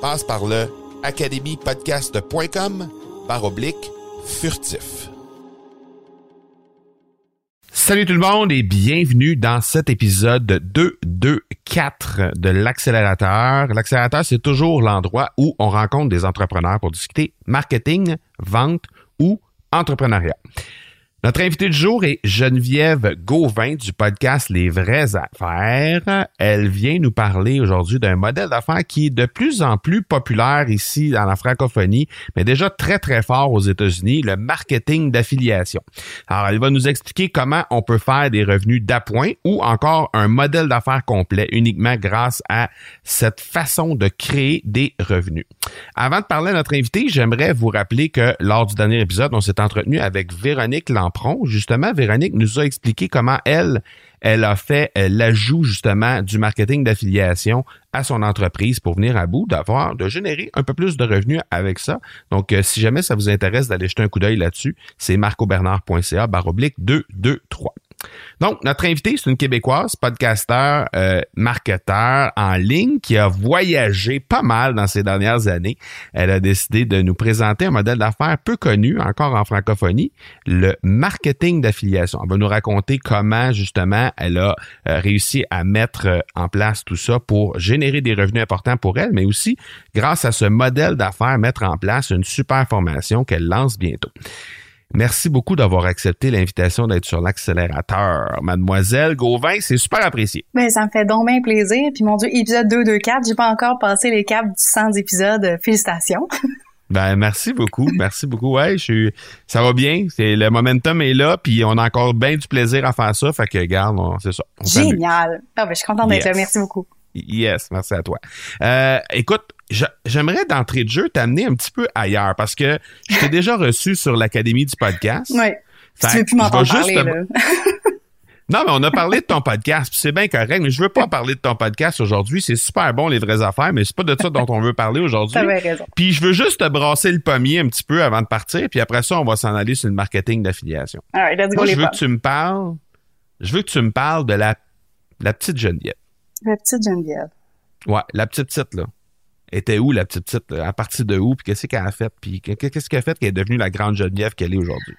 Passe par le academypodcast.com par oblique furtif. Salut tout le monde et bienvenue dans cet épisode 224 de l'accélérateur. L'accélérateur, c'est toujours l'endroit où on rencontre des entrepreneurs pour discuter marketing, vente ou entrepreneuriat. Notre invité du jour est Geneviève Gauvin du podcast Les vraies affaires. Elle vient nous parler aujourd'hui d'un modèle d'affaires qui est de plus en plus populaire ici dans la francophonie, mais déjà très très fort aux États-Unis, le marketing d'affiliation. Alors, elle va nous expliquer comment on peut faire des revenus d'appoint ou encore un modèle d'affaires complet uniquement grâce à cette façon de créer des revenus. Avant de parler à notre invité, j'aimerais vous rappeler que lors du dernier épisode, on s'est entretenu avec Véronique Justement, Véronique nous a expliqué comment elle, elle a fait euh, l'ajout justement du marketing d'affiliation à son entreprise pour venir à bout d'avoir, de générer un peu plus de revenus avec ça. Donc, euh, si jamais ça vous intéresse d'aller jeter un coup d'œil là-dessus, c'est marcobernard.ca baroblique 223. Donc, notre invité, c'est une Québécoise, podcasteur, euh, marketeur en ligne qui a voyagé pas mal dans ces dernières années. Elle a décidé de nous présenter un modèle d'affaires peu connu encore en francophonie, le marketing d'affiliation. Elle va nous raconter comment justement elle a euh, réussi à mettre euh, en place tout ça pour générer des revenus importants pour elle, mais aussi grâce à ce modèle d'affaires mettre en place une super formation qu'elle lance bientôt. Merci beaucoup d'avoir accepté l'invitation d'être sur l'accélérateur. Mademoiselle Gauvin, c'est super apprécié. Ben, ça me fait donc bien plaisir. Puis mon Dieu, épisode 224, j'ai pas encore passé les caps du 100 épisodes. Félicitations. Ben merci beaucoup, merci beaucoup. Ouais, je suis, ça va bien. C'est le momentum est là, puis on a encore bien du plaisir à faire ça. Fait que garde, c'est ça. Génial. Ah ben je suis contente d'être là. Merci beaucoup. Yes, merci à toi. Euh, écoute, j'aimerais d'entrée de jeu t'amener un petit peu ailleurs parce que je t'ai déjà reçu sur l'Académie du podcast. Oui. tu veux plus m'entendre parler, là. Non, mais on a parlé de ton podcast, c'est bien correct, mais je veux pas parler de ton podcast aujourd'hui. C'est super bon, les vraies affaires, mais c'est pas de ça dont on veut parler aujourd'hui. raison. Puis je veux juste te brasser le pommier un petit peu avant de partir, puis après ça, on va s'en aller sur le marketing d'affiliation. Moi, je veux que tu me parles, je veux que tu me parles de la, la petite Geneviève. La petite Geneviève. Ouais, la petite petite, là était où la petite petite, à partir de où, puis qu'est-ce qu'elle a fait, puis qu'est-ce qu'elle a fait qu'elle est devenue la grande Geneviève qu'elle est aujourd'hui?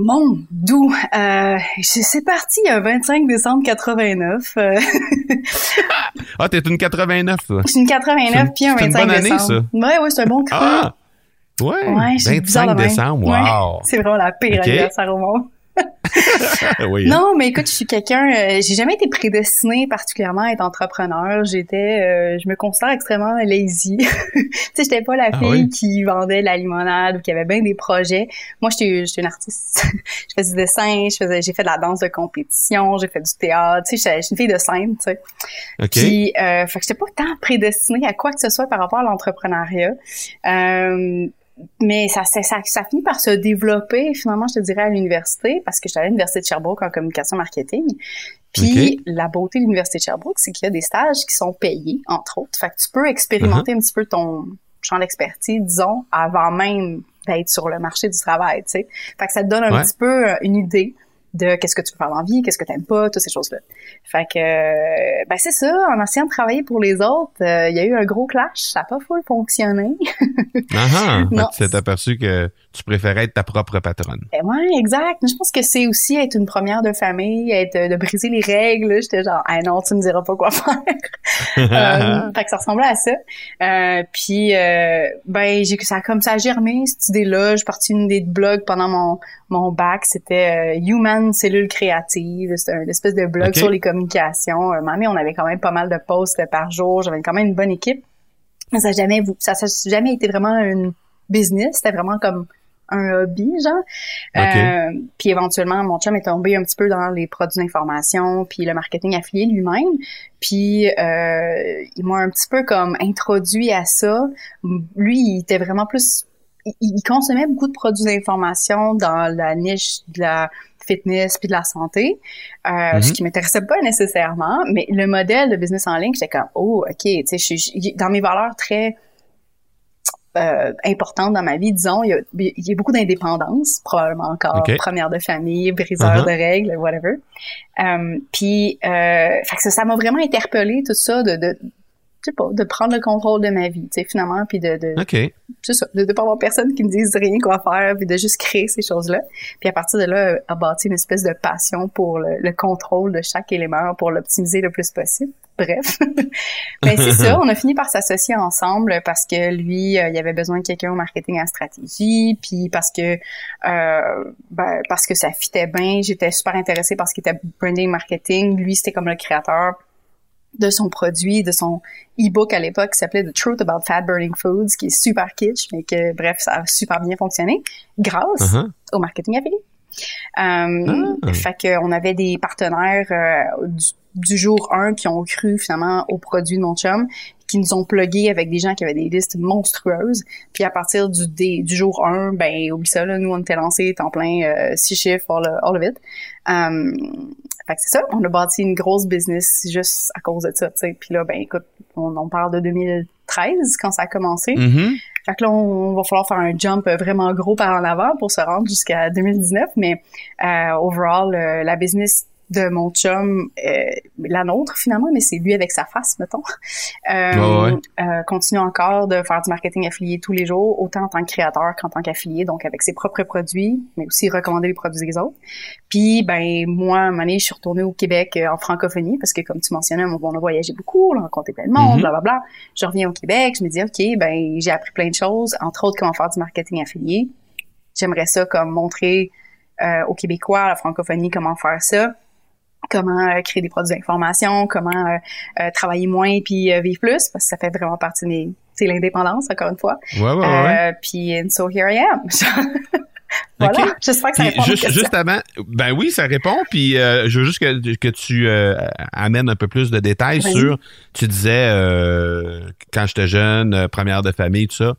Mon doux, euh, c'est parti le 25 décembre 89. Euh. ah, t'es une 89, toi? Je suis une 89 puis un 25 une bonne année, décembre. Ça. Ouais, ouais, c'est un bon cru. Ah! Ouais, ouais 25 décembre, wow! c'est vraiment la pire anniversaire au monde. Non, mais écoute, je suis quelqu'un, euh, j'ai jamais été prédestinée particulièrement à être entrepreneur. J'étais, euh, je me considère extrêmement lazy. tu sais, j'étais pas la ah fille qui vendait la limonade ou qui avait bien des projets. Moi, j'étais, j'étais une artiste. je faisais du dessin, je faisais, j'ai fait de la danse de compétition, j'ai fait du théâtre. Tu sais, j'étais une fille de scène, tu sais. Puis, euh, fait que j'étais pas tant prédestinée à quoi que ce soit par rapport à l'entrepreneuriat. Euh, mais ça, ça, ça, finit par se développer, finalement, je te dirais, à l'université, parce que j'étais à l'université de Sherbrooke en communication marketing. Puis la beauté de l'université de Sherbrooke, c'est qu'il y a des stages qui sont payés, entre autres. Fait que tu peux expérimenter uh-huh. un petit peu ton champ d'expertise, disons, avant même d'être sur le marché du travail, tu sais. Fait que ça te donne un petit peu euh, une idée de qu'est-ce que tu veux faire dans la vie, qu'est-ce que tu n'aimes pas, toutes ces choses-là. Fait que, euh, ben c'est ça, en essayant de travailler pour les autres, euh, il y a eu un gros clash, ça n'a pas full fonctionné. ah ah, tu t'es aperçu que tu préférais être ta propre patronne. Ben ouais, exact. Je pense que c'est aussi être une première de famille, être de briser les règles. J'étais genre, ah non, tu me diras pas quoi faire. euh, fait que ça ressemblait à ça. Euh, puis, euh, ben, j'ai ça comme ça a germé cette idée-là. J'ai parti une idée de blog pendant mon mon bac. C'était euh, Human Cellule Créative. C'était une espèce de blog sur les communications. Euh, on avait quand même pas mal de posts par jour. J'avais quand même une bonne équipe. Mais ça n'a jamais, ça, ça jamais été vraiment une business. C'était vraiment comme un hobby, genre. Euh, puis éventuellement, mon chum est tombé un petit peu dans les produits d'information, puis le marketing affilié lui-même. Puis euh, il m'a un petit peu comme introduit à ça. Lui, il était vraiment plus... Il, consommait beaucoup de produits d'information dans la niche de la fitness puis de la santé, euh, ce qui m'intéressait pas nécessairement, mais le modèle de business en ligne, j'étais comme, oh, ok, tu sais, dans mes valeurs très euh, importante dans ma vie, disons, il y a, il y a beaucoup d'indépendance, probablement encore, première de famille, briseur uh-huh. de règles, whatever. Euh, puis, euh, fait que ça m'a vraiment interpellé tout ça de, de sais pas, de prendre le contrôle de ma vie, tu sais, finalement, puis de, de c'est ça, de, pas avoir personne qui me dise rien quoi faire, puis de juste créer ces choses-là. Puis à partir de là, a bâti une espèce de passion pour le, contrôle de chaque élément, pour l'optimiser le plus possible. Bref, mais c'est ça, on a fini par s'associer ensemble parce que lui, euh, il avait besoin de quelqu'un au marketing en stratégie, puis parce que euh, ben, parce que ça fitait bien, j'étais super intéressée parce qu'il était branding marketing, lui c'était comme le créateur de son produit, de son e-book à l'époque qui s'appelait The Truth About Fat Burning Foods, qui est super kitsch, mais que, bref, ça a super bien fonctionné grâce uh-huh. au marketing affilié. Euh, ah. Fait qu'on avait des partenaires euh, du, jour 1 qui ont cru finalement au produit de mon chum, qui nous ont plugué avec des gens qui avaient des listes monstrueuses. Puis à partir du, du jour 1, ben oublie ça, là, nous on était lancés en plein euh, six chiffres, all, all of it. Um, fait que c'est ça, on a bâti une grosse business juste à cause de ça, tu sais. Puis là, ben écoute, on, parle de 2013 quand ça a commencé. Mm-hmm. Fait que là, on, va falloir faire un jump vraiment gros par en avant pour se rendre jusqu'à 2019. Mais euh, overall, euh, la business de mon chum, euh, la nôtre finalement, mais c'est lui avec sa face, mettons. Euh, euh, continue encore de faire du marketing affilié tous les jours, autant en tant que créateur qu'en tant qu'affilié, donc avec ses propres produits, mais aussi recommander les produits des autres. Puis, ben moi, à un moment donné, je suis retournée au Québec euh, en francophonie, parce que comme tu mentionnais, on a voyagé beaucoup, on a rencontré plein de monde, mm-hmm. bla Je reviens au Québec, je me dis, OK, ben j'ai appris plein de choses, entre autres comment faire du marketing affilié. J'aimerais ça comme montrer euh, aux Québécois, à la francophonie, comment faire ça comment euh, créer des produits d'information, comment euh, euh, travailler moins puis vivre plus, parce que ça fait vraiment partie de c'est l'indépendance encore une fois. Ouais, ouais, ouais. Puis and so here I am. voilà, j'espère que ça répond juste, juste avant, ben oui, ça répond. Puis je veux juste que, que tu amènes un peu plus de détails sur. Tu disais quand j'étais jeune, première de famille, tout ça.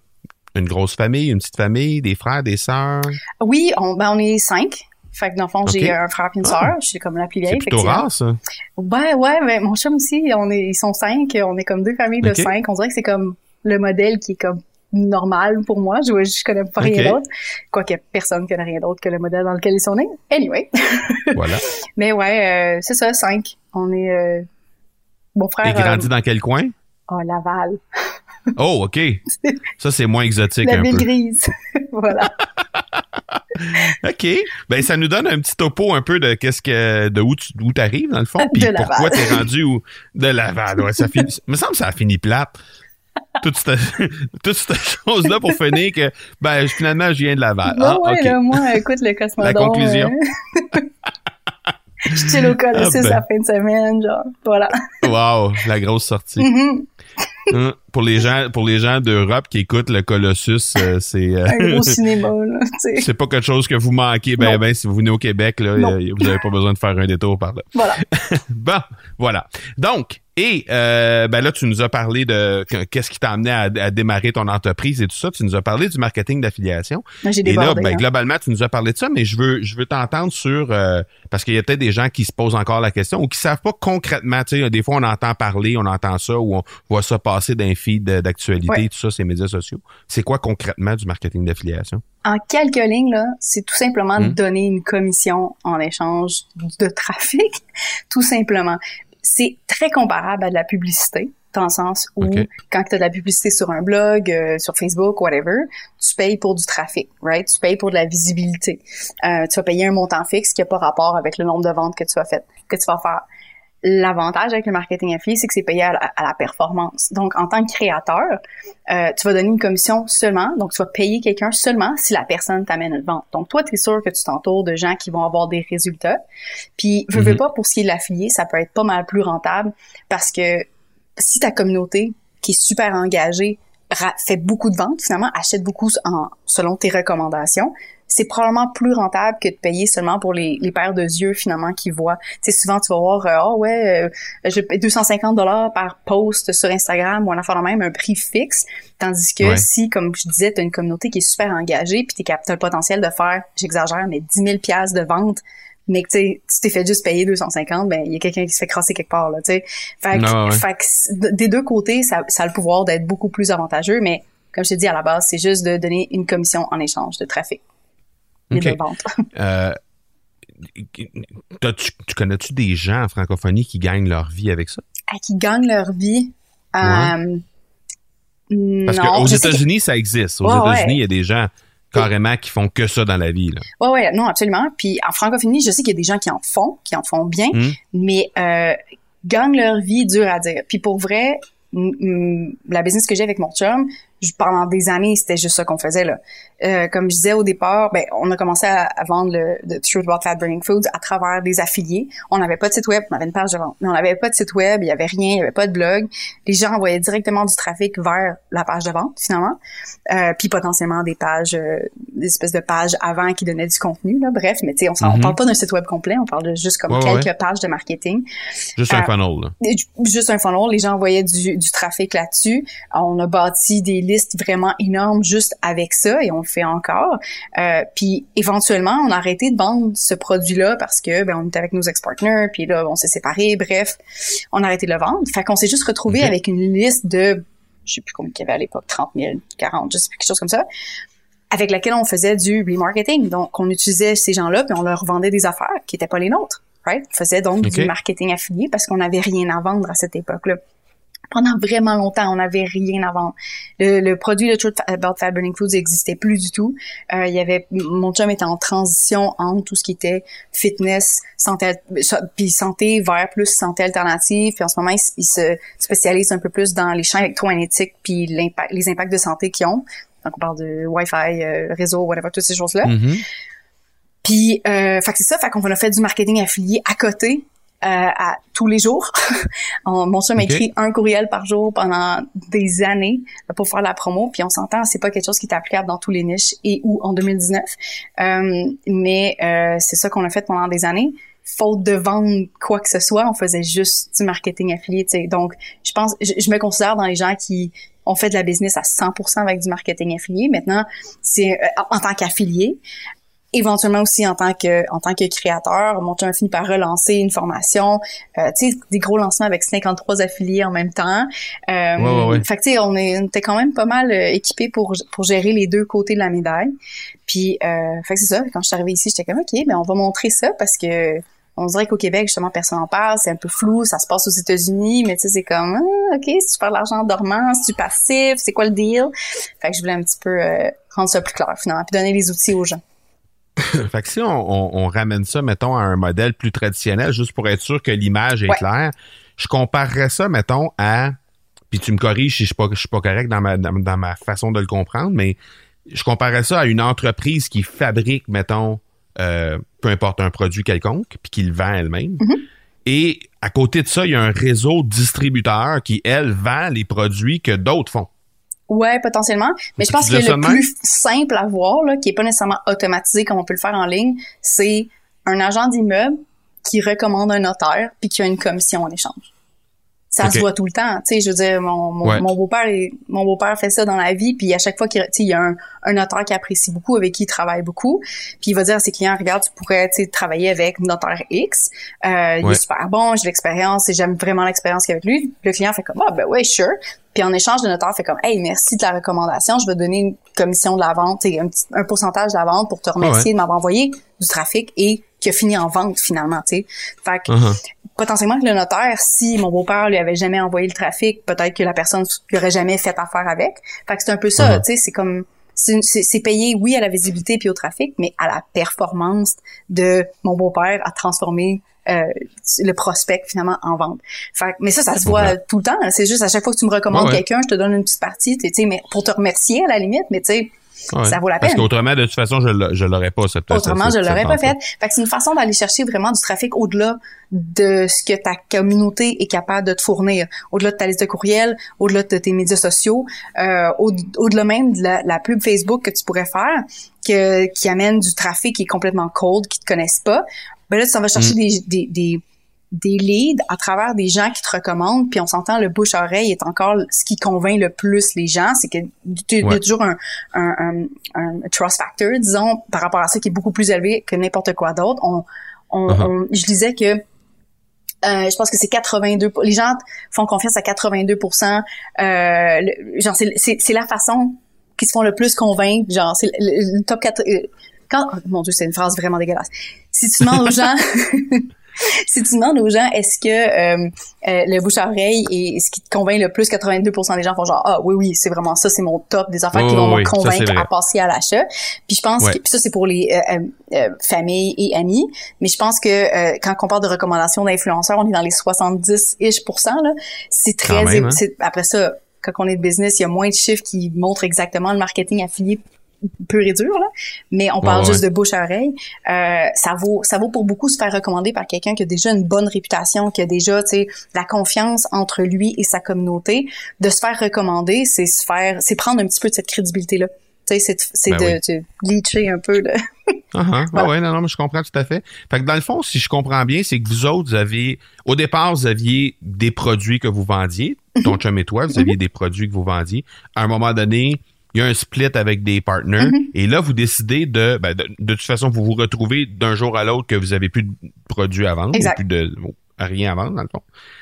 Une grosse famille, une petite famille, des frères, des sœurs? Oui, on, ben on est cinq. Fait que dans le fond, j'ai un frère et une sœur. Je suis comme la plus vieille. C'est plutôt rare, ça. Ouais, ouais, mais mon chum aussi, on est, ils sont cinq. On est comme deux familles de cinq. On dirait que c'est comme le modèle qui est comme normal pour moi. Je, je connais pas rien d'autre. Quoique personne connaît rien d'autre que le modèle dans lequel ils sont nés. Anyway. voilà. Mais ouais, euh, c'est ça, cinq. On est, euh, mon frère. Et grandi euh, dans quel coin? Oh, Laval. oh, OK. Ça, c'est moins exotique La un ville grise. voilà. OK. Ben, ça nous donne un petit topo un peu de qu'est-ce que, de où tu, où t'arrives, dans le fond, puis pourquoi t'es rendu où, de Laval. Ouais, ça finit, me semble que ça a fini plate. toute cette, toute cette chose-là pour finir que, ben, finalement, je viens de Laval. ah, ouais, là, moi, écoute, le Cosmodome. La conclusion. Euh, je suis au Colossus ah, ben. la fin de semaine, genre, voilà. wow, la grosse sortie. Mm-hmm. Hein, pour les gens, pour les gens d'Europe qui écoutent le Colossus, euh, c'est euh, un gros cinéma. C'est pas quelque chose que vous manquez. Ben, ben, si vous venez au Québec, là, vous n'avez pas besoin de faire un détour par là. Voilà. bon, voilà. Donc, Et euh, ben là, tu nous as parlé de qu'est-ce qui t'a amené à, démarrer ton entreprise et tout ça. Tu nous as parlé du marketing d'affiliation. Et là, ben, hein. globalement, tu nous as parlé de ça, mais je veux, je veux t'entendre sur euh, parce qu'il y a peut-être des gens qui se posent encore la question ou qui savent pas concrètement. Tu sais, des fois, on entend parler, on entend ça ou on voit ça passer d'un feed d'actualité, tout ça, ces médias sociaux. C'est quoi concrètement du marketing d'affiliation? En quelques lignes, là, c'est tout simplement de hmm. donner une commission en échange de trafic, tout simplement c'est très comparable à de la publicité, dans le sens où quand tu as de la publicité sur un blog, euh, sur Facebook, whatever, tu payes pour du trafic, right? Tu payes pour de la visibilité. Euh, tu vas payer un montant fixe qui n'a pas rapport avec le nombre de ventes que tu vas faire, que tu vas faire. L'avantage avec le marketing affilié, c'est que c'est payé à la, performance. Donc, en tant que créateur, euh, tu vas donner une commission seulement, donc tu vas payer quelqu'un seulement si la personne t'amène une vente. Donc, toi, tu es sûr que tu t'entoures de gens qui vont avoir des résultats. Puis, je veux mhm. pas, pour ce qui est de l'affilié, ça peut être pas mal plus rentable parce que si ta communauté, qui est super engagée, fait beaucoup de ventes, finalement, achète beaucoup en, selon tes recommandations, c'est probablement plus rentable que de payer seulement pour les, les paires de yeux finalement qui voient. Tu sais, souvent tu vas voir, euh, oh ouais, euh, je paye 250 dollars par post sur Instagram ou en affaire de même un prix fixe, tandis que si, comme je disais, tu as une communauté qui est super engagée, puis tu as le potentiel de faire, j'exagère, mais 10 000 pièces de vente mais que tu t'es fait juste payer 250, ben il y a quelqu'un qui se fait crasser quelque part là, tu sais. Fait, que, des deux côtés, ça, ça a le pouvoir d'être beaucoup plus avantageux, mais comme je t'ai dit à la base, c'est juste de donner une commission en échange de trafic. Euh, tu, connais-tu des gens en francophonie qui gagnent leur vie avec ça? Ah, qui gagnent leur vie? Euh, Parce qu'aux États-Unis, ça existe. Aux États-Unis, il y a des gens carrément qui font que ça dans la vie. Là. Ouais, ouais, non, absolument. Puis en francophonie, je sais qu'il y a des gens qui en font, qui en font bien, hmm. mais euh, gagnent leur vie, dur à dire. Puis pour vrai, la business que j'ai avec mon chum, pendant des années, c'était juste ça qu'on faisait là. Euh, comme je disais au départ, ben on a commencé à, vendre le, le, Truth About Fat Burning Foods à travers des affiliés. On n'avait pas de site web, on avait une page de vente, mais on n'avait pas de site web, il y avait rien, il y avait pas de blog. Les gens envoyaient directement du trafic vers la page de vente finalement, euh, puis potentiellement des pages, euh, des espèces de pages avant qui donnaient du contenu là. Bref, mais tu sais, on, mm parle pas d'un site web complet, on parle de juste comme quelques pages de marketing. Juste un euh, funnel. Là. Juste un funnel. Les gens envoyaient du, du trafic là-dessus. On a bâti des listes vraiment énormes juste avec ça et on le fait encore. Euh, puis éventuellement, on a arrêté de vendre ce produit-là parce que ben, on était avec nos ex-partners, puis là, on s'est séparés. Bref, on a arrêté de le vendre. Fait qu'on s'est juste retrouvé avec une liste de, je sais plus combien il y avait à l'époque, 30 000, 40, je sais plus, quelque chose comme ça avec laquelle on faisait du remarketing. Donc, on utilisait ces gens-là, puis on leur vendait des affaires qui étaient pas les nôtres. Right? On faisait donc du marketing affilié parce qu'on n'avait rien à vendre à cette époque-là pendant vraiment longtemps, on n'avait rien à vendre. Le, produit de Truth About Fat Burning Foods n'existait plus du tout. Euh, il y avait mon chum était en transition entre tout ce qui était fitness, santé, puis santé vers plus santé alternative. Puis en ce moment, il, se spécialise un peu plus dans les champs électromagnétiques puis l'impact, les impacts de santé qu'ils ont. Donc on parle de Wi-Fi, euh, réseau, whatever, toutes ces choses-là. Mm-hmm. Puis, euh, fait que c'est ça, fait qu'on a fait du marketing affilié à côté à tous les jours. mon chum écrit un courriel par jour pendant des années pour faire la promo, puis on s'entend, c'est pas quelque chose qui est applicable dans tous les niches et ou en 2019. Euh, mais euh, c'est ça qu'on a fait pendant des années. Faute de vendre quoi que ce soit, on faisait juste du marketing affilié. sais. Donc, je pense, je, je, me considère dans les gens qui ont fait de la business à 100% avec du marketing affilié. Maintenant, c'est euh, en tant qu'affilié éventuellement aussi en tant que en tant que créateur mon a fini par relancer une formation euh, tu sais des gros lancements avec 53 affiliés en même temps. Euh, fait que tu sais on, était quand même pas mal euh, équipé pour pour gérer les deux côtés de la médaille. Puis euh, fait que c'est ça. Quand je suis arrivée ici j'étais comme ok ben on va montrer ça parce que on dirait qu'au Québec, justement, personne n'en parle, c'est un peu flou, ça se passe aux États-Unis, mais tu sais, c'est comme, ah, OK, si tu perds l'argent dormant, si tu passif, c'est quoi le deal? Fait que je voulais un petit peu euh, rendre ça plus clair, finalement, puis donner les outils aux gens. fait que si on, ramène ça, mettons, à un modèle plus traditionnel, juste pour être sûr que l'image est claire, je comparerais ça, mettons, à. Puis tu me corriges si je suis pas, je suis pas correct dans ma, dans, ma façon de le comprendre, mais je comparerais ça à une entreprise qui fabrique, mettons, euh, peu importe un produit quelconque, puis qui le vend elle-même. Mm-hmm. Et à côté de ça, il y a un réseau de distributeurs qui, elle, vend les produits que d'autres font. Ouais, potentiellement. Mais je pense que le plus simple à voir, là, qui est pas nécessairement automatisé comme on peut le faire en ligne, c'est un agent d'immeuble qui recommande un notaire puis qui a une commission en échange. Ça se voit tout le temps. Tu sais, je veux dire, mon, mon, beau-père mon beau-père fait ça dans la vie, puis à chaque fois qu'il il y a un, un notaire qui apprécie beaucoup, avec qui il travaille beaucoup, puis il va dire à ses clients, regarde, tu pourrais travailler avec notaire X, euh, il est super bon, j'ai l'expérience et j'aime vraiment l'expérience qu'il a avec lui. Le client fait comme, ah ben ouais, sure. Puis en échange, le notaire fait comme, hey, merci de la recommandation, je vais donner une commission de la vente, un, petit, un pourcentage de la vente pour te remercier de m'avoir envoyé du trafic et qui a fini en vente finalement, tu sais. Fait que uh-huh. Potentiellement que le notaire, si mon beau-père lui avait jamais envoyé le trafic, peut-être que la personne lui aurait jamais fait affaire avec. Fait que c'est un peu ça, uh-huh. tu sais, c'est comme c'est payé, oui, à la visibilité puis au trafic, mais à la performance de mon beau-père à transformer euh, le prospect finalement en vente. Fait, mais ça, ça se voit tout le temps. C'est juste à chaque fois que tu me recommandes quelqu'un, je te donne une petite partie, tu sais, mais pour te remercier à la limite, mais tu sais, ça vaut la peine. Parce qu'autrement, de toute façon, je l'aurais pas, cette Autrement, je l'aurais pas fait. Fait que c'est une façon d'aller chercher vraiment du trafic au-delà de ce que ta communauté est capable de te fournir. Au-delà de ta liste de courriels, au-delà de tes médias sociaux, euh, au-delà même de la, pub Facebook que tu pourrais faire, que, qui amène du trafic qui est complètement cold, qui te connaissent pas. Ben là, tu vas chercher mm. des, des des leads à travers des gens qui te recommandent, puis on s'entend, le bouche-oreille est encore ce qui convainc le plus les gens, c'est qu'il y a toujours un, un, un, trust factor, disons, par rapport à ça qui est beaucoup plus élevé que n'importe quoi d'autre. On, on, uh-huh. je disais que euh, je pense que c'est 82% les gens font confiance à 82% euh, genre c'est la façon qui se font le plus convaincre genre c'est le, top 4 euh, quand oh, mon dieu c'est une phrase vraiment dégueulasse si tu demandes aux gens si tu demandes aux gens est-ce que euh, euh, le bouche à oreille est ce qui te convainc le plus 82% des gens font genre ah oui oui c'est vraiment ça c'est mon top des affaires qui vont me convaincre à passer à l'achat. Puis je pense que puis ça c'est pour les euh, familles et amis. Mais je pense que quand on parle de recommandations d'influenceurs on est dans les 70 ish là. C'est très hein. après ça quand on est de business, il y a moins de chiffres qui montrent exactement le marketing affilié pur et dur, là, mais on parle juste de bouche à oreille. Euh, ça vaut ça vaut pour beaucoup se faire recommander par quelqu'un qui a déjà une bonne réputation, qui a déjà, tu sais, la confiance entre lui et sa communauté. De se faire recommander, c'est se faire, c'est prendre un petit peu de cette crédibilité-là. Tu sais, c'est ben de, leacher un peu. Là. uh ouais, non, non, mais je comprends tout à fait. Fait que dans le fond, si je comprends bien, c'est que vous autres, vous avez, au départ, vous aviez des produits que vous vendiez, ton chum et toi, vous aviez des produits que vous vendiez. À un moment donné, il y a un split avec des partners mm-hmm. et là vous décidez de, ben, de, de toute façon vous vous retrouvez d'un jour à l'autre que vous avez plus de produits à vendre ou plus de rien à vendre dans le fond.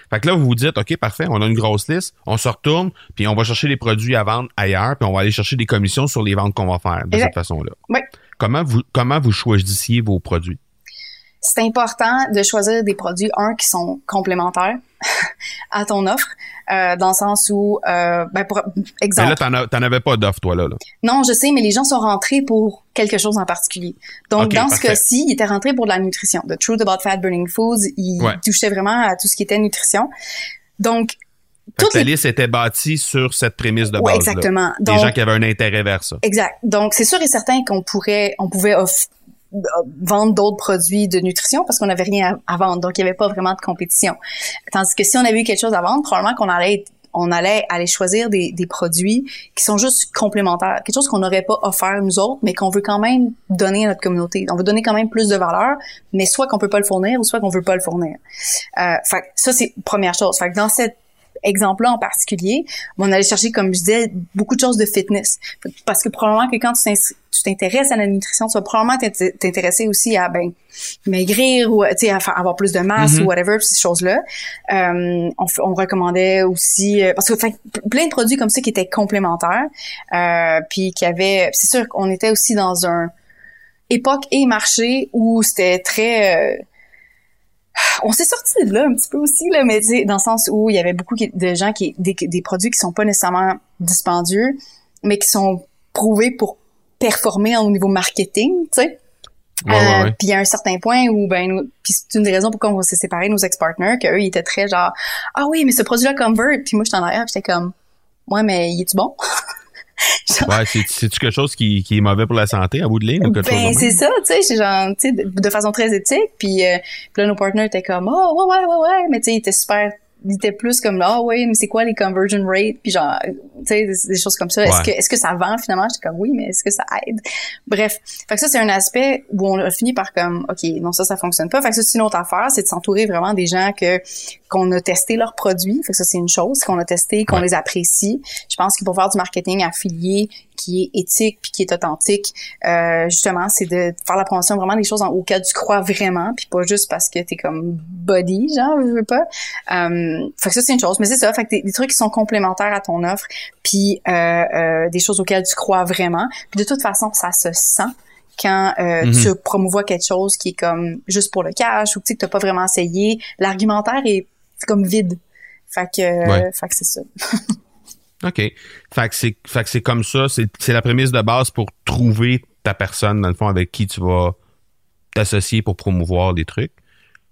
Fait que là vous vous dites OK parfait, on a une grosse liste, on se retourne puis on va chercher des produits à vendre ailleurs puis on va aller chercher des commissions sur les ventes qu'on va faire de cette façon-là. Oui. Comment vous comment vous choisissiez vos produits? C'est important de choisir des produits, un, qui sont complémentaires à ton offre, euh, dans le sens où, euh, ben pour exemple... Mais là, t'en avais pas d'offre, toi, là, Non, je sais, mais les gens sont rentrés pour quelque chose en particulier. Donc, dans ce cas-ci, ils étaient rentrés pour de la nutrition. The Truth About Fat Burning Foods, ils touchaient vraiment à tout ce qui était nutrition. Donc, toute la liste était bâtie sur cette prémisse de base. Exactement. Des gens qui avaient un intérêt vers ça. Exact. Donc, c'est sûr et certain qu'on pourrait, on pouvait vendre d'autres produits de nutrition parce qu'on n'avait rien à, vendre. Donc, il n'y avait pas vraiment de compétition. Tandis que si on avait eu quelque chose à vendre, probablement qu'on allait on allait aller choisir des, des, produits qui sont juste complémentaires, quelque chose qu'on n'aurait pas offert nous autres, mais qu'on veut quand même donner à notre communauté. On veut donner quand même plus de valeur, mais soit qu'on peut pas le fournir ou soit qu'on veut pas le fournir. Euh, fait, ça c'est première chose. Fait dans cette exemple-là en particulier, on allait chercher, comme je disais, beaucoup de choses de fitness. Parce que probablement que quand tu t'intéresses à la nutrition, tu vas probablement t'intéresser aussi à ben maigrir ou à avoir plus de masse mm-hmm. ou whatever, ces choses-là. Euh, on, recommandait aussi euh, parce que plein de produits comme ça qui étaient complémentaires, euh, puis qui avaient. C'est sûr qu'on était aussi dans un époque et marché où c'était très on s'est sorti de là un petit peu aussi là mais dans le sens où il y avait beaucoup de gens qui des, des produits qui sont pas nécessairement dispendieux mais qui sont prouvés pour performer au niveau marketing tu sais. Euh, puis à un certain point où ben puis c'est une des raisons pourquoi on s'est séparés nos ex-partners qu'eux ils étaient très genre ah oui mais ce produit là convert puis moi j'étais en arrière j'étais comme ouais mais il est tu bon ouais, c'est-tu quelque chose qui, qui, est mauvais pour la santé à bout de ligne ou quelque ben, c'est ça, tu sais, c'est genre, tu sais, de, façon très éthique. Puis, euh, puis là, nos partenaires étaient comme, oh, ouais, ouais, ouais, ouais. Mais tu sais, ils étaient super il était plus comme ah oui, mais c'est quoi les conversion rates, puis genre, tu sais, des, choses comme ça. Est-ce que est-ce que ça vend finalement? J'étais comme oui, mais est-ce que ça aide? Bref, fait que ça c'est un aspect où on a fini par comme, ok, non ça ça fonctionne pas. Fait que ça c'est une autre affaire, c'est de s'entourer vraiment des gens que qu'on a testé leurs produits. Fait que ça c'est une chose qu'on a testé, qu'on les apprécie. Je pense que pour faire du marketing affilié qui est éthique puis qui est authentique, euh, justement, c'est de faire la promotion vraiment des choses en, auxquelles tu crois vraiment, puis pas juste parce que t'es comme body, genre, je veux pas. Euh, fait que ça, c'est une chose. Mais c'est ça, fait que des, des, trucs qui sont complémentaires à ton offre, puis euh, euh, des choses auxquelles tu crois vraiment. Puis de toute façon, ça se sent quand euh, mm-hmm. tu promouvois quelque chose qui est comme juste pour le cash ou tu que t'as pas vraiment essayé. L'argumentaire est comme vide. Fait que, fait que c'est ça. OK. Fait que c'est, comme ça, c'est, c'est la prémisse de base pour trouver ta personne, dans le fond, avec qui tu vas t'associer pour promouvoir des trucs.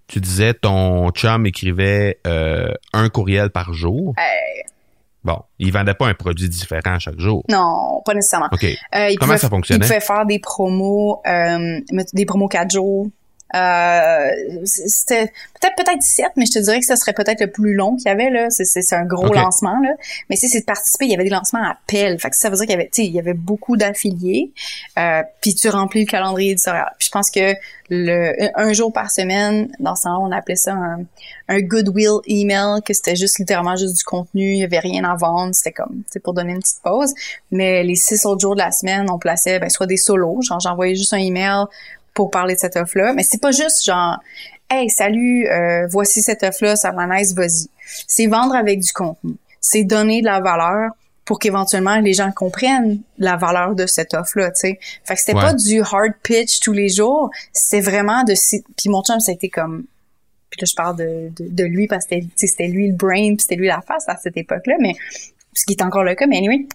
Tu disais ton chum écrivait euh, un courriel par jour. Bon, il vendait pas un produit différent chaque jour. Non, pas nécessairement. OK. Euh, Comment ça fonctionnait? Il pouvait faire des promos, euh, des promos quatre jours, euh, c'était peut-être peut-être 7, mais je te dirais que ce serait peut-être le plus long qu'il y avait là. C'est un gros lancement là. Mais si c'est de participer, il y avait des lancements à appel. Fait que ça veut dire qu'il y avait, il y avait beaucoup d'affiliés. Euh, puis tu remplis le calendrier éditorial. Puis je pense que le un jour par semaine, dans ce temps on appelait ça un, un goodwill email, que c'était juste littéralement juste du contenu. Il y avait rien à vendre. C'était comme, c'est pour donner une petite pause. Mais les six autres jours de la semaine, on plaçait ben, soit des solos, genre j'envoyais juste un email pour parler de cette offre-là. Mais c'est pas juste genre Hey, salut, euh, voici cette offre-là, ça m'a nice, vas-y. C'est vendre avec du contenu. C'est donner de la valeur pour qu'éventuellement les gens comprennent la valeur de cette offre-là, tu sais. Fait que c'était pas du hard pitch tous les jours, c'est vraiment de... Puis mon chum, ça a été comme... Puis là, je parle de, de, lui parce que c'était lui le brain, puis c'était lui la face à cette époque-là, mais... Ce qui est encore le cas, mais anyway,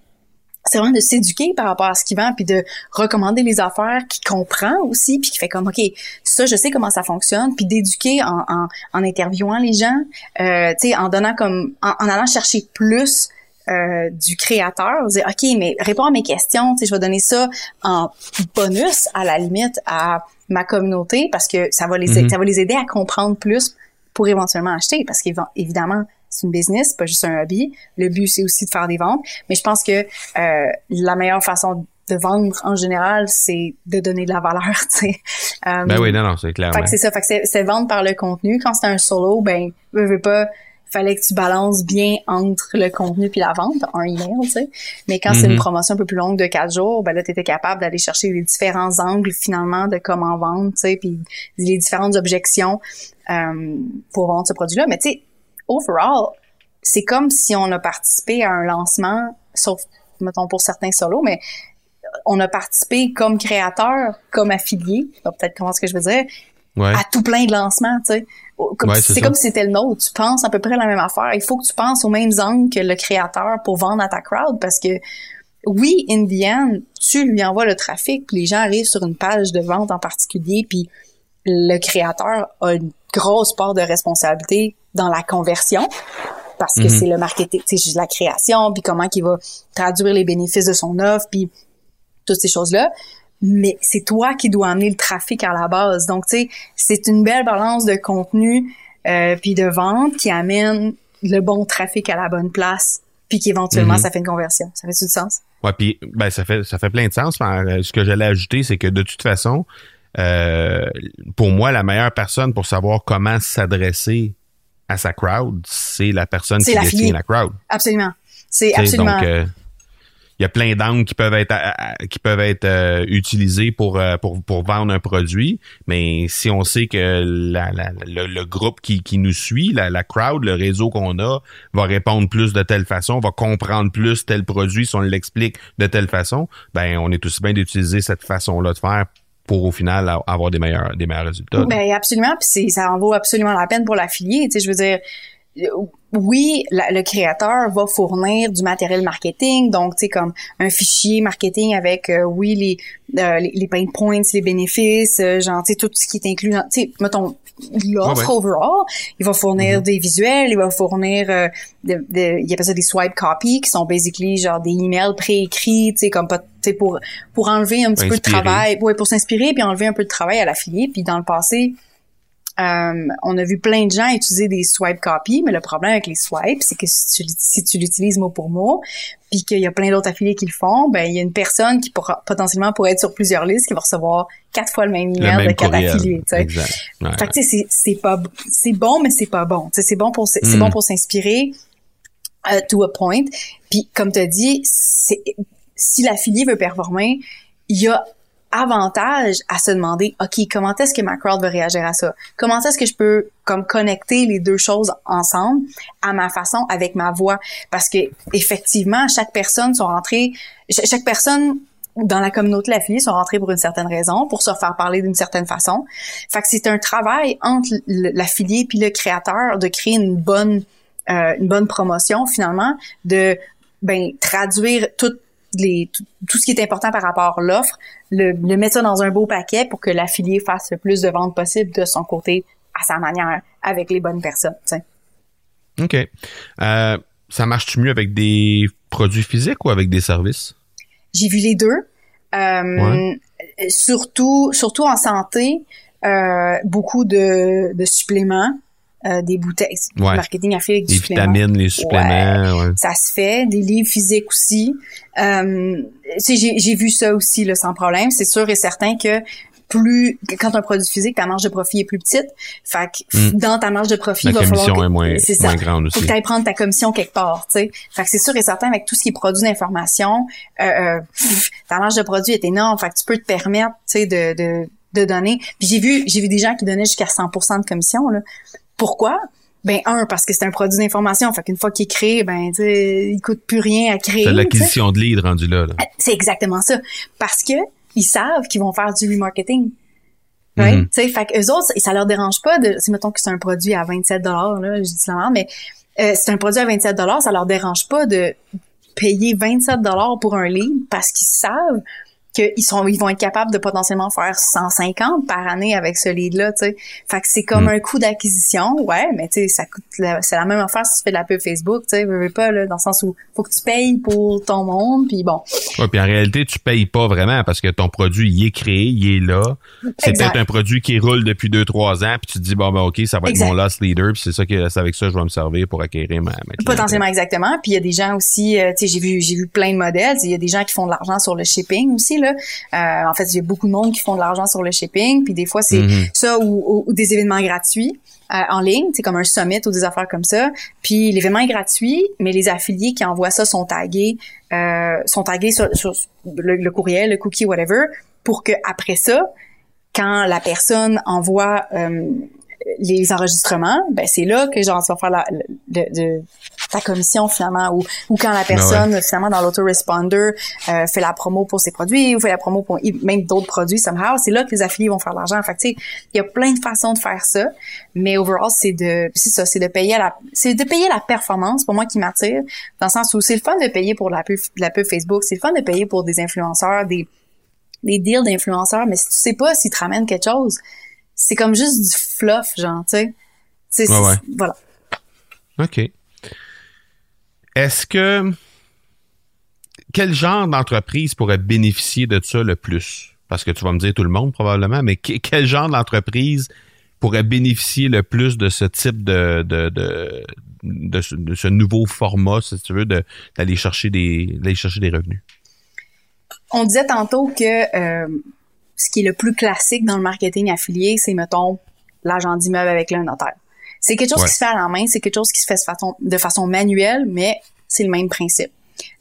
c'est vraiment de s'éduquer par rapport à ce qu'il vend puis de recommander les affaires qu'il comprend aussi puis qui fait comme ok ça je sais comment ça fonctionne puis d'éduquer en, en, en, interviewant les gens euh, tu sais en donnant comme en, allant chercher plus euh, du créateur dire ok mais réponds à mes questions tu sais je vais donner ça en bonus à la limite à ma communauté parce que ça va les mm-hmm. ça va les aider à comprendre plus pour éventuellement acheter parce qu'évidemment c'est une business, pas juste un hobby. Le but, c'est aussi de faire des ventes. Mais je pense que euh, la meilleure façon de vendre en général, c'est de donner de la valeur, tu sais. Euh, ben oui, non, non, c'est clair. Fait que c'est ça, fait que c'est vendre par le contenu. Quand c'est un solo, ben, veux, veux pas, fallait que tu balances bien entre le contenu puis la vente, un email, tu sais. Mais quand c'est une mm-hmm. promotion un peu plus longue de quatre jours, ben là, tu étais capable d'aller chercher les différents angles finalement de comment vendre, tu sais, puis les différentes objections euh, pour vendre ce produit-là. Mais tu sais, overall, c'est comme si on a participé à un lancement, sauf, mettons, pour certains solos, mais on a participé comme créateur, comme affilié, peut-être comment ce que je veux dire, à tout plein de lancements, tu sais. c'est comme si c'était le nôtre. Tu penses à peu près la même affaire. Il faut que tu penses aux mêmes angles que le créateur pour vendre à ta crowd parce que oui, in the end, tu lui envoies le trafic, puis les gens arrivent sur une page de vente en particulier, puis le créateur a une grosse part de responsabilité dans la conversion parce que mhm. c'est le marketing, c'est la création, puis comment il va traduire les bénéfices de son offre, puis toutes ces choses-là. Mais c'est toi qui dois amener le trafic à la base. Donc, tu sais, c'est une belle balance de contenu euh, puis de vente qui amène le bon trafic à la bonne place, puis qu'éventuellement, mhm. ça fait une conversion. Ça fait tout du sens? Ouais, puis ben, ça fait ça fait plein de sens. Euh, ce que j'allais ajouter, c'est que de toute façon, euh, pour moi, la meilleure personne pour savoir comment s'adresser à sa crowd, c'est la personne qui détient la crowd. Absolument. C'est absolument. Donc, euh, il y a plein d'angles qui peuvent être qui peuvent être euh, utilisés pour, pour, pour vendre un produit, mais si on sait que la, le, groupe qui, qui nous suit, la, la crowd, le réseau qu'on a, va répondre plus de telle façon, va comprendre plus tel produit si on l'explique de telle façon, ben on est aussi bien d'utiliser cette façon-là de faire pour au final avoir des meilleurs résultats. Ben absolument, puis ça en vaut absolument la peine pour l'affilié. Tu sais, je veux dire, euh, oui, le créateur va fournir du matériel marketing, donc tu sais comme un fichier marketing avec euh, oui les, euh, les, pain points, les bénéfices, genre tu sais tout ce qui est inclus, tu sais mettons l'offre overall. Il va fournir mm-hmm. des visuels, il va fournir euh, de, de, il appelle ça des swipe copies qui sont basically genre des emails préécrits, tu sais comme pas tu sais pour pour enlever un petit peu de travail, ouais, pour s'inspirer puis enlever un peu de travail à l'affilié. Puis dans le passé, Euh, on a vu plein de gens utiliser des swipe copies, mais le problème avec les swipes, c'est que si tu, si tu l'utilises mot pour mot, puis qu'il y a plein d'autres affiliés qui le font, ben il y a une personne qui pourra potentiellement pourrait être sur plusieurs listes qui va recevoir quatre fois le même email de quatre affiliés. Fait que c'est c'est pas c'est bon mais c'est pas bon. c'est bon pour c'est bon mm. pour s'inspirer uh, to a point. Puis comme tu as dit, si l'affilié veut performer, il y a avantage à se demander, OK, comment est-ce que ma crowd va réagir à ça? Comment est-ce que je peux comme connecter les deux choses ensemble à ma façon avec ma voix? Parce que effectivement, chaque personne sont rentrées, chaque personne dans la communauté l'affiliée sont rentrées pour une certaine raison, pour se faire parler d'une certaine façon. Fait que c'est un travail entre l'affilié puis le créateur de créer une bonne euh, une bonne promotion finalement, de ben traduire tout les, tout, ce qui est important par rapport à l'offre, le, le, mettre ça dans un beau paquet pour que l'affilié fasse le plus de ventes possible de son côté, à sa manière, avec les bonnes personnes. OK. Euh, ça marche-tu mieux avec des produits physiques ou avec des services? J'ai vu les deux. Euh, surtout, surtout en santé, euh, beaucoup de, de suppléments. Euh, des bouteilles, marketing affilié avec des vitamines, les suppléments, ouais. ça se fait, des livres physiques aussi. Euh, j'ai vu ça aussi là, sans problème. C'est sûr et certain que plus quand un produit physique, ta marge de profit est plus petite. Fait que hmm. dans ta marge de profit, il va falloir que, est moins, moins grande aussi. Faut que tu prendre ta commission quelque part, tu sais. Fait que c'est sûr et certain avec tout ce qui est produit d'information, euh, euh ta marge de produit est énorme. Fait que tu peux te permettre, tu sais, de, de, de donner. Puis j'ai vu j'ai vu des gens qui donnaient jusqu'à 100% de commission là. Pourquoi? Ben un parce que c'est un produit d'information, fait qu'une fois qu'il est créé, ben il coûte plus rien à créer. C'est l'acquisition de lead rendu là. Euh, c'est exactement ça, parce que ils savent qu'ils vont faire du remarketing. Right? Mm -hmm. fait qu'eux autres, ça leur dérange pas de, si mettons que c'est un produit à 27 dollars là, je dis ça mais euh, c'est un produit à 27 dollars, ça leur dérange pas de payer 27 dollars pour un lead parce qu'ils savent qu'ils sont ils vont être capables de potentiellement faire 150 par année avec ce lead là tu sais. Fait que c'est comme hmm. un coût d'acquisition ouais mais tu sais ça coûte c'est la même affaire si tu fais de la pub Facebook tu sais veux pas là dans le sens où faut que tu payes pour ton monde puis bon. Ouais puis en réalité tu payes pas vraiment parce que ton produit il est créé il est là. C'est peut-être un produit qui roule depuis deux trois ans puis tu te dis bon ben ok ça va être mon last leader puis c'est ça que c'est avec ça que je vais me servir pour acquérir ma, ma potentiellement exactement. Puis il y a des gens aussi euh, tu sais j'ai vu j'ai vu plein de modèles. Il y a des gens qui font de l'argent sur le shipping aussi euh, en fait, il y a beaucoup de monde qui font de l'argent sur le shipping, puis des fois c'est mhm. ça ou, des événements gratuits. Euh, en ligne, c'est comme un summit ou des affaires comme ça. Puis l'événement est gratuit, mais les affiliés qui envoient ça sont tagués, euh, sont tagués sur, le, courriel, le cookie, whatever, pour que après ça, quand la personne envoie les enregistrements, ben c'est là que genre tu vas faire la, de, ta commission finalement ou ou quand la ben personne finalement dans l'autoresponder euh, fait la promo pour ses produits ou fait la promo pour même d'autres produits somehow, c'est là que les affiliés vont faire l'argent. Fait tu sais, il y a plein de façons de faire ça, mais overall c'est de c'est ça, c'est de payer la c'est de payer la performance pour moi qui m'attire dans le sens où c'est le fun de payer pour la pub la pub Facebook, c'est le fun de payer pour des influenceurs, des des deals d'influenceurs, mais si tu sais pas s'ils te ramènent quelque chose, c'est comme juste du fluff, genre, tu sais. Voilà. OK. Est-ce que quel genre d'entreprise pourrait bénéficier de ça le plus? Parce que tu vas me dire tout le monde probablement, mais quel genre d'entreprise pourrait bénéficier le plus de ce type de, de, de, ce, nouveau format, si tu veux, d'aller chercher des chercher des revenus? On disait tantôt que euh, ce qui est le plus classique dans le marketing affilié, c'est, mettons, l'agent d'immeuble avec le notaire. C'est quelque chose qui se fait à la main, c'est quelque chose qui se fait de façon, manuelle, mais c'est le même principe.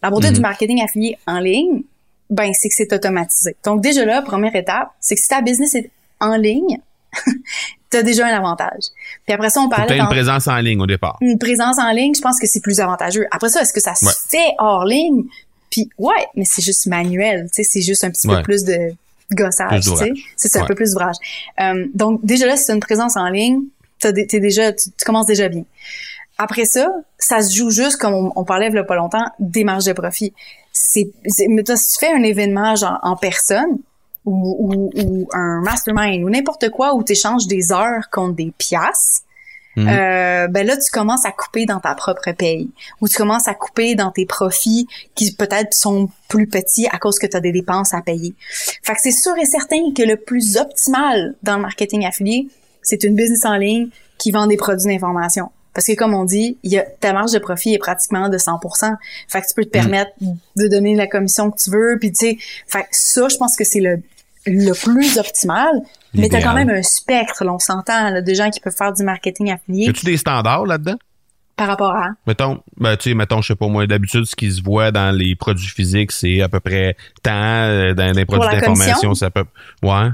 La beauté du mhm. marketing affilié en ligne, ben, c'est que c'est automatisé. Donc, déjà là, première étape, c'est que si ta business est en ligne, tu as déjà un avantage. Puis après ça, on parlait... une présence en ligne au départ. Une présence en ligne, je pense que c'est plus avantageux. Après ça, est-ce que ça se fait hors ligne? Puis ouais, mais c'est juste manuel, tu sais, c'est juste un petit peu plus de gossage, tu sais. C'est un peu plus d'ouvrage. Euh, donc, déjà là, si tu une présence en ligne, t'es déjà, tu, commences déjà bien. Après ça, ça se joue juste, comme on, parlait il y a pas longtemps, des marges de profit. C'est, mais si tu fais un événement genre en personne, ou, ou, un mastermind, ou n'importe quoi, où tu échanges des heures contre des piastres, Mhm. Euh, ben là tu commences à couper dans ta propre paye ou tu commences à couper dans tes profits qui peut-être sont plus petits à cause que tu as des dépenses à payer. Fait que c'est sûr et certain que le plus optimal dans le marketing affilié, c'est une business en ligne qui vend des produits d'information. Parce que comme on dit, il y a, ta marge de profit est pratiquement de 100%. Fait que tu peux te mm. permettre de donner la commission que tu veux. Puis tu sais, fait que ça, je pense que c'est le, le plus optimal. Mais tu as quand même un spectre, là, on s'entend, de gens qui peuvent faire du marketing affilié. Y a-tu des standards là-dedans? Par rapport à? Mettons, ben, tu sais, mettons, je sais pas moi, d'habitude, ce qui se voit dans les produits physiques, c'est à peu près tant, euh, dans les produits d'information, ça peut... Ouais.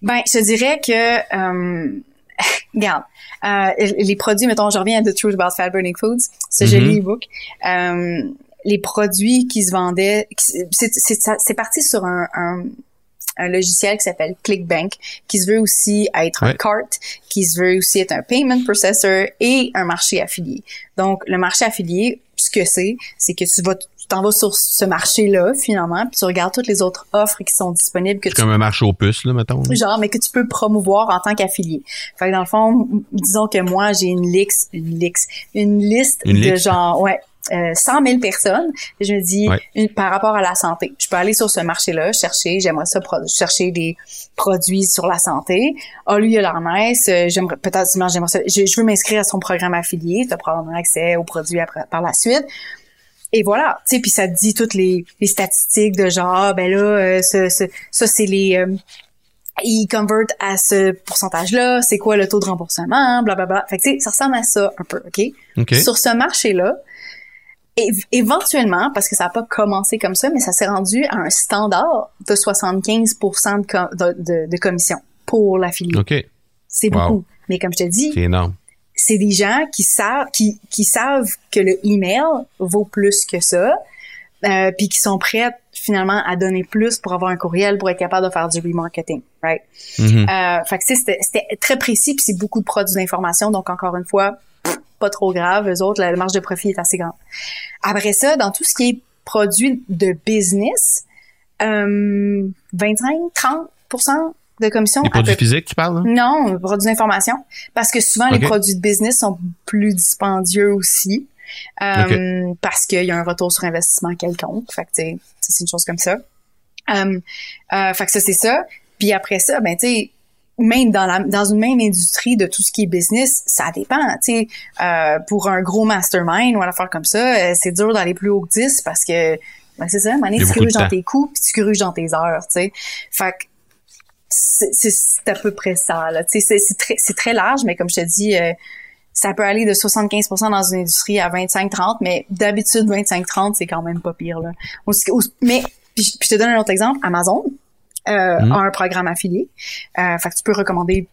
Ben, je dirais que... Euh, regarde, euh, les produits, mettons, je reviens à The Truth About Fat Burning Foods, ce joli mm-hmm. e-book. Euh, les produits qui se vendaient, c'est parti sur un, un, un logiciel qui s'appelle ClickBank, qui se veut aussi être un cart, qui se veut aussi être un payment processor et un marché affilié. Donc, le marché affilié, ce que c'est, c'est que tu vas tu t'en vas sur ce marché-là, finalement, puis tu regardes toutes les autres offres qui sont disponibles. que comme un marché aux puces, là, mettons. Genre, mais que tu peux promouvoir en tant qu'affilié. Fait que dans le fond, disons que moi, j'ai une liste, une liste, une liste de genre, ouais, euh, 100 000 personnes. je me dis, par rapport à la santé, je peux aller sur ce marché-là, chercher, j'aimerais ça, chercher des produits sur la santé. Ah, lui, il a l'air nice. Euh, j'aimerais, peut-être, j'aimerais ça, je, veux m'inscrire à son programme affilié. Tu as probablement accès aux produits après, par la suite. Et voilà, tu sais, puis ça te dit toutes les, les statistiques de genre, ah, ben là, euh, ça, ça c'est les... Euh, ils convertent à ce pourcentage-là, c'est quoi le taux de remboursement, blablabla. Bla, bla. Fait que, tu sais, ça ressemble à ça un peu, OK? okay. Sur ce marché-là, éventuellement, parce que ça n'a pas commencé comme ça, mais ça s'est rendu à un standard de 75 de, de, de, commission pour l'affilié. OK. C'est beaucoup. Mais comme je te dis, c'est énorme. C'est des gens qui savent, qui, qui savent que le email vaut plus que ça, euh, puis qui sont prêts finalement à donner plus pour avoir un courriel pour être capable de faire du remarketing, right? Mm-hmm. euh, fait que c'était très précis puis c'est beaucoup de produits d'information, donc encore une fois, pas trop grave. Eux autres, la marge de profit est assez grande. Après ça, dans tout ce qui est produit de business, euh, 25, 30 de commission. Produits physiques, tu parles? Non, produits d'information. Parce que souvent, les produits de business sont plus dispendieux aussi. Euh, parce qu'il y a un retour sur investissement quelconque. Fait que, c'est une chose comme ça. Euh, euh, fait que ça, c'est ça. Puis après ça, ben, tu sais, même dans la dans une même industrie de tout ce qui est business, ça dépend. Tu sais, pour un gros mastermind ou une affaire comme ça, c'est dur d'aller plus haut que 10 parce que ben c'est ça, tu gruges dans tes coûts puis tu gruges dans tes heures. Tu sais, fait que c'est à peu près ça. C'est très très large, mais comme je te dis. Euh, ça peut aller de 75% dans une industrie à 25-30, mais d'habitude 25-30 c'est quand même pas pire là. Mais puis, je te donne un autre exemple, Amazon, euh, mhm. un programme affilié. Euh, fait que tu peux recommander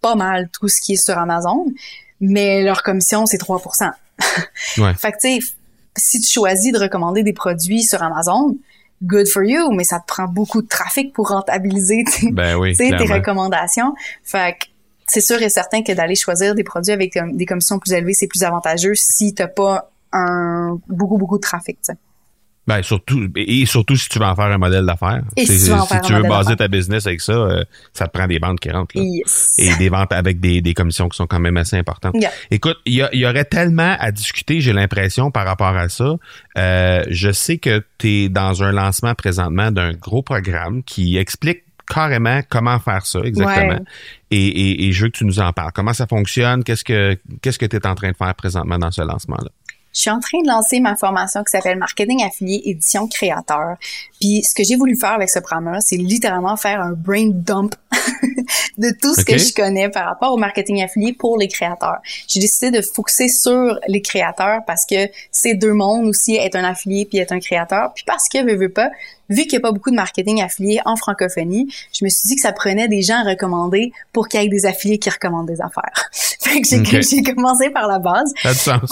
pas mal tout ce qui est sur Amazon, mais leur commission, c'est 3 ouais. Fait que, tu sais, si tu choisis de recommander des produits sur Amazon, good for you, mais ça te prend beaucoup de trafic pour rentabiliser tes, ben oui, tes recommandations. Fait que c'est sûr et certain que d'aller choisir des produits avec des commissions plus élevées, c'est plus avantageux si t'as pas un beaucoup, beaucoup de trafic, sais. Ben, surtout, et surtout si tu veux en faire un modèle d'affaires. Si, tu, si tu veux baser ta business avec ça, euh, ça te prend des ventes qui rentrent. Là. Et des ventes avec des, des commissions qui sont quand même assez importantes. Écoute, il y, y, aurait tellement à discuter, j'ai l'impression, par rapport à ça. Euh, je sais que tu es dans un lancement présentement d'un gros programme qui explique carrément comment faire ça exactement. Et, et, et, je veux que tu nous en parles. Comment ça fonctionne? Qu'est-ce que qu'est-ce que tu es en train de faire présentement dans ce lancement-là? Je suis en train de lancer ma formation qui s'appelle Marketing affilié édition créateur. Puis ce que j'ai voulu faire avec ce programme-là, c'est littéralement faire un brain dump de tout ce que je connais par rapport au marketing affilié pour les créateurs. J'ai décidé de focuser sur les créateurs parce que ces deux mondes aussi, être un affilié puis être un créateur. Puis parce que, veux, veux pas, vu qu'il n'y a pas beaucoup de marketing affilié en francophonie, je me suis dit que ça prenait des gens à recommander pour qu'il y ait des affiliés qui recommandent des affaires. fait que j'ai commencé par la base.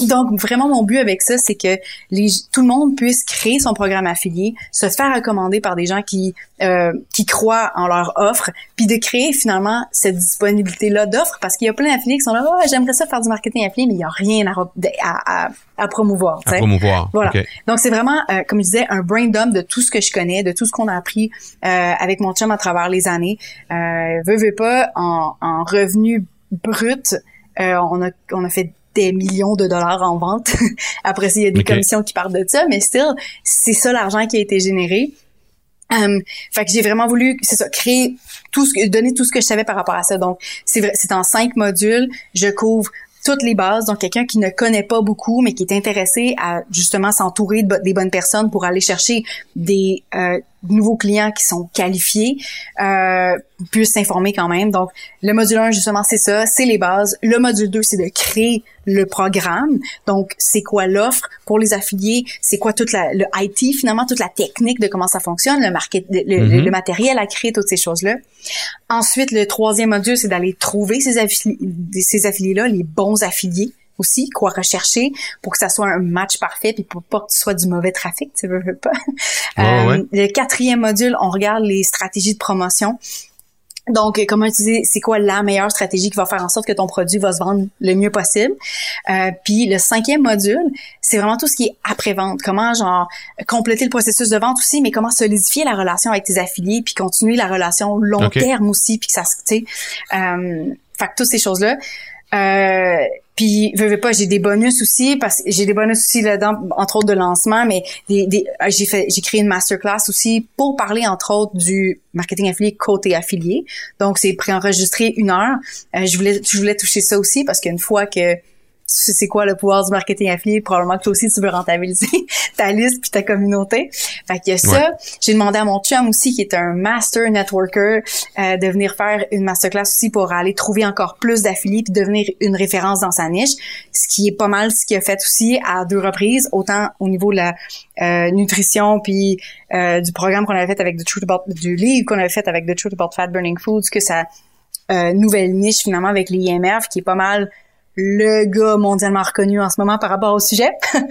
Donc vraiment mon but avec ça, c'est que les, tout le monde puisse créer son programme affilié, se faire recommander par des gens qui euh, qui croient en leur offre, puis de créer finalement cette disponibilité là d'offres parce qu'il y a plein d'affiliés qui sont là, oh, j'aimerais ça faire du marketing affilié, mais il y a rien à, à, à, promouvoir. À promouvoir. Voilà. Donc c'est vraiment, euh, comme je disais, un brain dump de tout ce que je connais de tout ce qu'on a appris euh, avec mon chum à travers les années. Euh, veux, veux pas, en, en revenu brut, euh, on, a, on a fait des millions de dollars en vente. Après, il y a des commissions qui partent de ça, mais still, c'est ça l'argent qui a été généré. Um, fait que j'ai vraiment voulu, c'est ça, créer tout ce que, donner tout ce que je savais par rapport à ça. Donc, c'est c'est en cinq modules. Je couvre toutes les bases. Donc, quelqu'un qui ne connaît pas beaucoup, mais qui est intéressé à justement s'entourer de, des bonnes personnes pour aller chercher des euh, nouveaux clients qui sont qualifiés euh, puissent s'informer quand même. Donc, le module 1, justement, c'est ça, c'est les bases. Le module 2, c'est de créer le programme. Donc, c'est quoi l'offre pour les affiliés? C'est quoi toute la, le IT, finalement, toute la technique de comment ça fonctionne, le, market, le, mm-hmm. matériel à créer, toutes ces choses-là. Ensuite, le troisième module, c'est d'aller trouver ces affiliés, ces affiliés-là, les bons affiliés aussi, quoi rechercher pour que ça soit un match parfait puis pour pas que ce soit du mauvais trafic, tu veux, pas. Euh, le quatrième module, on regarde les stratégies de promotion. Donc, comment utiliser, c'est quoi la meilleure stratégie qui va faire en sorte que ton produit va se vendre le mieux possible? Euh, puis le cinquième module, c'est vraiment tout ce qui est après-vente. Comment, genre, compléter le processus de vente aussi, mais comment solidifier la relation avec tes affiliés, puis continuer la relation long terme aussi, puis que ça, tu sais, euh, fait que toutes ces choses-là. Euh, puis, veux, veux pas, j'ai des bonus aussi parce que j'ai des bonus aussi là-dedans, entre autres de lancement, mais des, des euh, j'ai fait, j'ai créé une masterclass aussi pour parler entre autres du marketing affilié côté affilié. Donc, c'est préenregistré une heure. Euh, je voulais, je voulais toucher ça aussi parce qu'une fois que c'est quoi le pouvoir du marketing affilié, probablement que toi aussi tu veux rentabiliser ta liste puis ta communauté. Fait qu'il y a ça. J'ai demandé à mon chum aussi, qui est un master networker, euh, de venir faire une masterclass aussi pour aller trouver encore plus d'affiliés puis devenir une référence dans sa niche. Ce qui est pas mal ce qu'il a fait aussi à deux reprises, autant au niveau de la euh, nutrition puis euh, du programme qu'on avait fait avec The Truth About, du livre qu'on avait fait avec The Truth About Fat Burning Foods, que sa nouvelle niche finalement avec l'IMF qui est pas mal le gars mondialement reconnu en ce moment par rapport au sujet.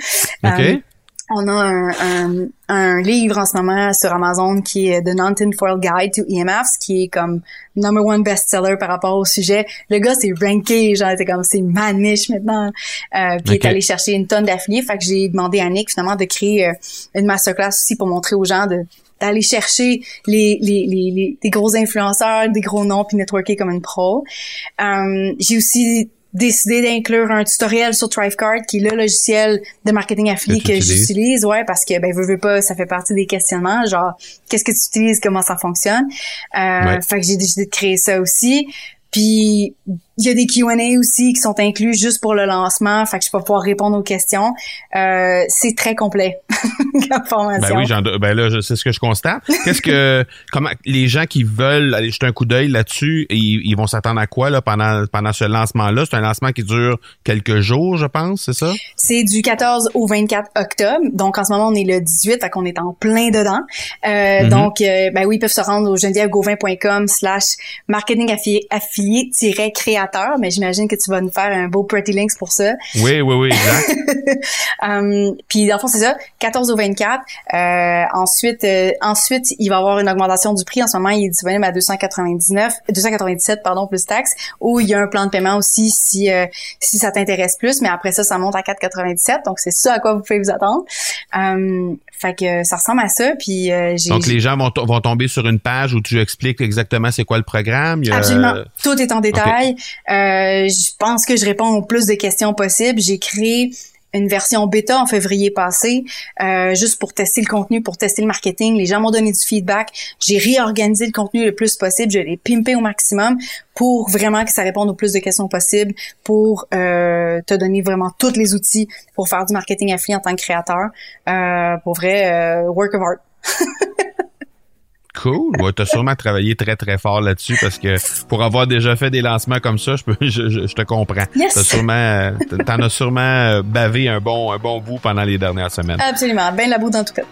Euh, on a un, un, livre en ce moment sur Amazon qui est The Non-Tinfoil Guide to EMFs, qui est comme number one bestseller par rapport au sujet. Le gars, c'est ranké, genre, c'est comme, c'est ma niche maintenant. Euh, puis il est allé chercher une tonne d'affiliés. Fait que j'ai demandé à Nick, finalement, de créer euh, une masterclass aussi pour montrer aux gens de d'aller chercher les, les, les, les, gros influenceurs, des gros noms, puis networker comme une pro. Euh, j'ai aussi décidé d'inclure un tutoriel sur Thrivecard, qui est le logiciel de marketing affilié que, j'utilise, ouais, parce que ben veux, veux pas, ça fait partie des questionnements, genre qu'est-ce que tu utilises, comment ça fonctionne. Euh, Fait que j'ai décidé de créer ça aussi. Puis il y a des Q&A aussi qui sont inclus juste pour le lancement, fait que je peux pouvoir répondre aux questions. Euh, c'est très complet comme formation. Ben oui, ben là, c'est ce que je constate. Qu'est-ce que, comment les gens qui veulent aller jeter un coup d'œil là-dessus, ils, ils vont s'attendre à quoi là pendant pendant ce lancement-là? C'est un lancement qui dure quelques jours, je pense, c'est ça? C'est du 14 au 24 octobre. Donc en ce moment, on est le 18, fait qu'on est en plein dedans. Euh, mm-hmm. Donc, euh, ben oui, ils peuvent se rendre au genevièvegauvin.com/slash marketing mais j'imagine que tu vas nous faire un beau Pretty Links pour ça. Oui, oui, oui, exact. um, puis dans le fond, c'est ça, 14 au 24. Euh, ensuite, euh, ensuite, il va y avoir une augmentation du prix. En ce moment, il est disponible à 299, 297, pardon, plus taxes. Ou il y a un plan de paiement aussi si euh, si ça t'intéresse plus. Mais après ça, ça monte à 4,97. Donc c'est ça à quoi vous pouvez vous attendre. Um, fait que ça ressemble à ça. Puis Donc les gens vont, vont tomber sur une page où tu expliques exactement c'est quoi le programme. Absolument. Tout est en détail. Je pense que je réponds au plus de questions possibles. J'ai créé une version bêta en février passé, euh, juste pour tester le contenu, pour tester le marketing. Les gens m'ont donné du feedback. J'ai réorganisé le contenu le plus possible. Je l'ai pimpé au maximum pour vraiment que ça réponde au plus de questions possibles, pour euh, te donner vraiment tous les outils pour faire du marketing affilié en tant que créateur. Euh, pour vrai, work of art. Cool. Ouais, t'as sûrement travaillé très très fort là-dessus parce que pour avoir déjà fait des lancements comme ça, je peux, je, je, te comprends. Yes. T'as sûrement, t'en as sûrement bavé un bon, un bon bout pendant les dernières semaines. Absolument, ben la bout en tout cas.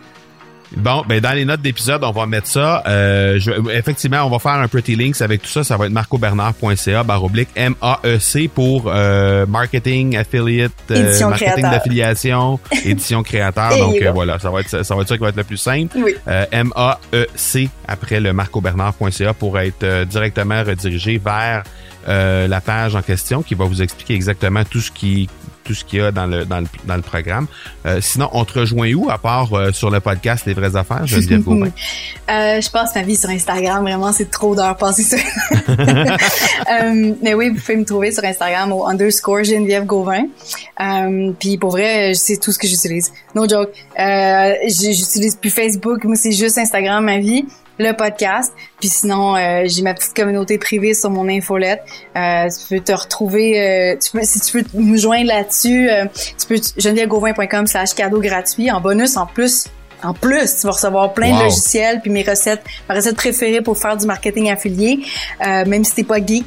Bon, ben dans les notes d'épisode, on va mettre ça. Euh, je, effectivement, on va faire un pretty links avec tout ça. Ça va être marcobernard.ca baroblique M-A-E-C pour euh, marketing, affiliate, euh, marketing d'affiliation, édition créateur. Donc euh, voilà, ça va être ça va être ça qui va être le plus simple. Oui. M-A-E-C après le marcobernard.ca pour être directement redirigé vers la page en question qui va vous expliquer exactement tout ce qui tout ce qu'il y a dans le, dans le, dans le programme. Euh, sinon, on te rejoint où, à part euh, sur le podcast Les Vraies Affaires, Geneviève Gauvin? euh, je passe ma vie sur Instagram. Vraiment, c'est trop d'heures passées sur... mais oui, vous pouvez me trouver sur Instagram au underscore Geneviève Gauvin. Puis pour vrai, c'est tout ce que j'utilise. No joke. j'utilise plus Facebook. Moi, c'est juste Instagram, ma vie. Le podcast. Puis sinon, euh, j'ai ma petite communauté privée sur mon infolette. Euh, tu peux te retrouver, euh, tu peux, si tu veux nous joindre là-dessus, tu peux genevièvegauvin.com slash cadeau gratuit. En bonus, en plus, en plus, tu vas recevoir plein de logiciels puis mes recettes, ma recette préférée pour faire du marketing affilié, euh, même si t'es pas geek.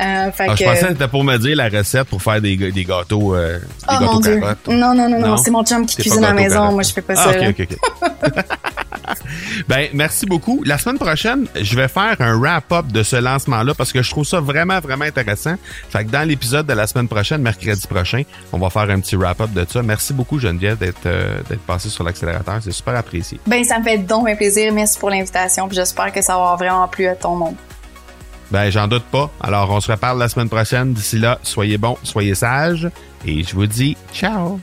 Euh, fait ah, Je pensais que c'était pour me dire la recette pour faire des, des gâteaux, euh, des oh gâteaux mon Dieu. Non, non, non, non, c'est mon chum qui cuisine à la maison. Moi, je fais pas ah, ça. Ok, ok, ok. ben, merci beaucoup. La semaine prochaine, je vais faire un wrap-up de ce lancement-là parce que je trouve ça vraiment, vraiment intéressant. Fait que dans l'épisode de la semaine prochaine, mercredi prochain, on va faire un petit wrap-up de ça. Merci beaucoup, Geneviève, d'être euh, d'être passé sur l'accélérateur. C'est super apprécié. Ben, ça me fait donc un plaisir. Merci pour l'invitation. J'espère que ça va vraiment plu à ton monde. Ben, j'en doute pas. Alors, on se reparle la semaine prochaine. D'ici là, soyez bons, soyez sages. Et je vous dis ciao!